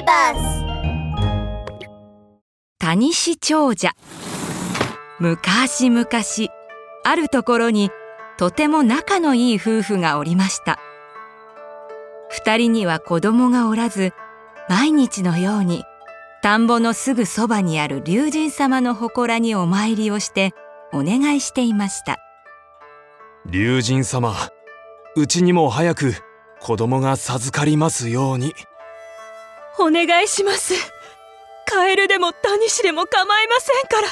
ビバス谷氏長者。昔々あるところにとても仲のいい夫婦がおりました。二人には子供がおらず毎日のように田んぼのすぐそばにある龍神様の祠にお参りをしてお願いしていました。龍神様うちにも早く子供が授かりますようにお願いします。カエルでもタニシでも構いませんから。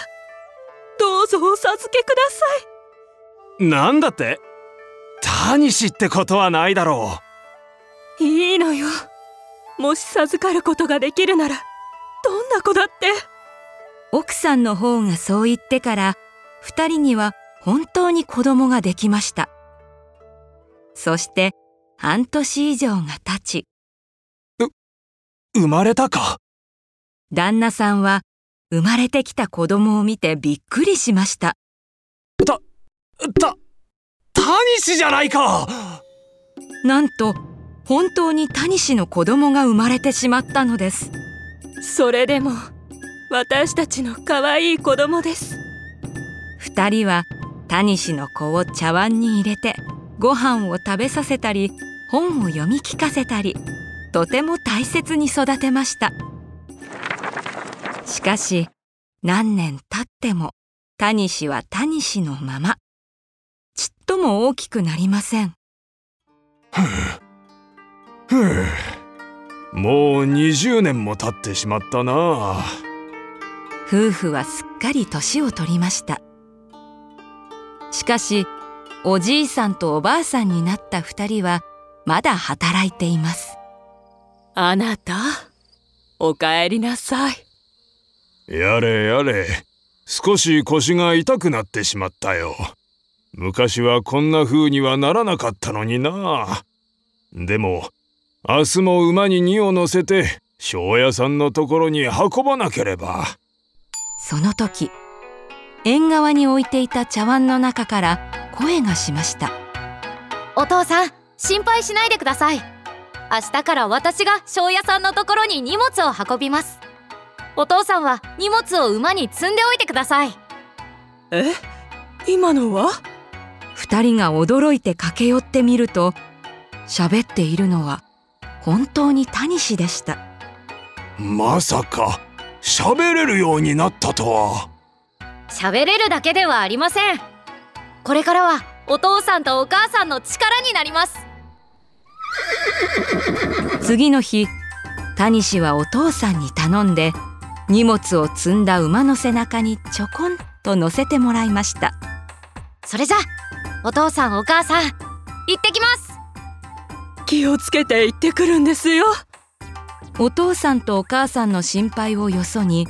どうぞお授けください。なんだって？タニシってことはないだろう。いいのよ。もし授かることができるならどんな子だって。奥さんの方がそう言ってから二人には本当に子供ができました。そして半年以上が経ちう生まれたか？旦那さんは生まれてきた子供を見てびっくりしました。たたタニシじゃないか！なんと本当にタニシの子供が生まれてしまったのです。それでも私たちの可愛い子供です。二人はタニシの子を茶碗に入れてご飯を食べさせたり本を読み聞かせたりとても大切に育てました。しかし何年経ってもタニシはタニシのまま。ちっとも大きくなりません。ふうふうもう20年も経ってしまったな。夫婦はすっかり年を取りました。しかしおじいさんとおばあさんになった二人はまだ働いていますあなたおかえりなさい。やれやれ。少し腰が痛くなってしまったよ。昔はこんな風にはならなかったのにな。でも明日も馬に荷を乗せて庄屋さんのところに運ばなければ。その時縁側に置いていた茶碗の中から声がしました。お父さん心配しないでください明日から私が庄屋さんのところに荷物を運びます。お父さんは荷物を馬に積んでおいてください。え？今のは？二人が驚いて駆け寄ってみると喋っているのは本当にタニシでした。まさか喋れるようになったとは。喋れるだけではありません。これからはお父さんとお母さんの力になります 次の日タニシはお父さんに頼んで荷物を積んだ馬の背中にちょこんと乗せてもらいました。それじゃお父さんお母さん行ってきます。気をつけて行ってくるんですよ。お父さんとお母さんの心配をよそに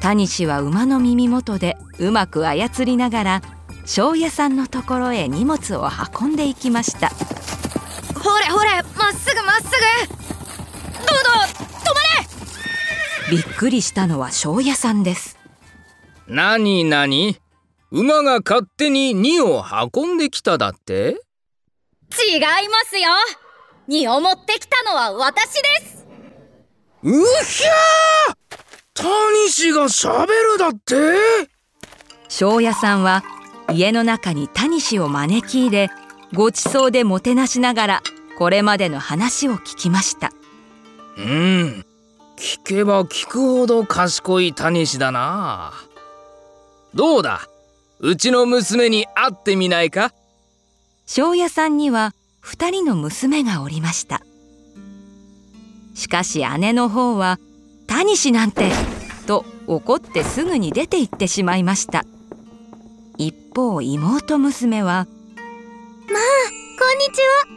タニシは馬の耳元でうまく操りながら庄屋さんのところへ荷物を運んでいきましたぐ。どうぞ止まれ。びっくりしたのは庄屋さんです。なになに馬が勝手に荷を運んできただって？違いますよ。荷を持ってきたのは私です。うひゃー！タニシがしゃべるだって？庄屋さんは家の中にタニシを招き入れごちそうでもてなしながらこれまでの話を聞きました。うん。聞けば聞くほど賢いタニシだな。どうだ？うちの娘に会ってみないか？庄屋さんには2人の娘がおりました。しかし姉の方は「タニシなんて!」と怒ってすぐに出て行ってしまいました。一方妹娘は「まあこんにちは」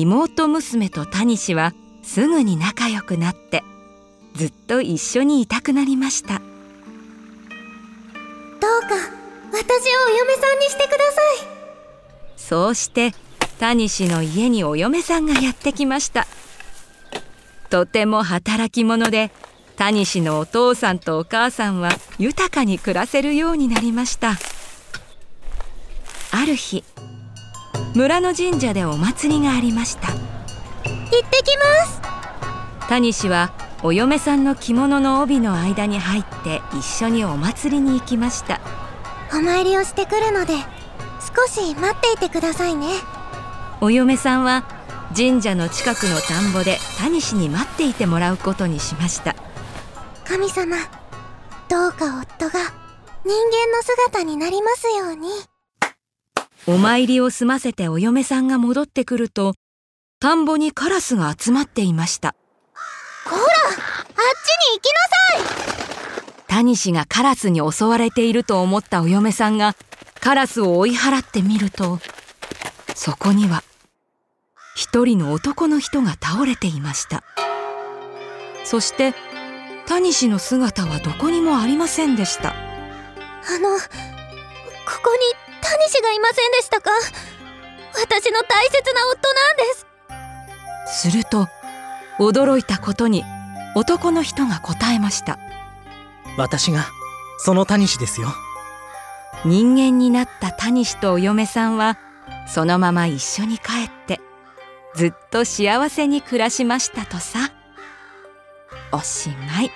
妹娘とタニシはすぐに仲良くなってずっと一緒にいたくなりました。どうか私をお嫁さんにしてください。そうしてタニシの家にお嫁さんがやってきました。とても働き者でタニシのお父さんとお母さんは豊かに暮らせるようになりました。ある日村の神社でお祭りがありました。行ってきます。タニシはお嫁さんの着物の帯の間に入って一緒にお祭りに行きました。お参りをしてくるので少し待っていてくださいね。お嫁さんは神社の近くの田んぼでタニシに待っていてもらうことにしました。神様どうか夫が人間の姿になりますようにお参りを済ませてお嫁さんが戻ってくると田んぼにカラスが集まっていました。こらあっちに行きなさい！タニシがカラスに襲われていると思ったお嫁さんがカラスを追い払ってみるとそこには一人の男の人が倒れていました。そしてタニシの姿はどこにもありませんでした。あのここにタニシがいませんでしたか？私の大切な夫なんです。すると驚いたことに男の人が答えました。私がそのタニシですよ。人間になったタニシとお嫁さんはそのまま一緒に帰ってずっと幸せに暮らしましたとさ。おしまい。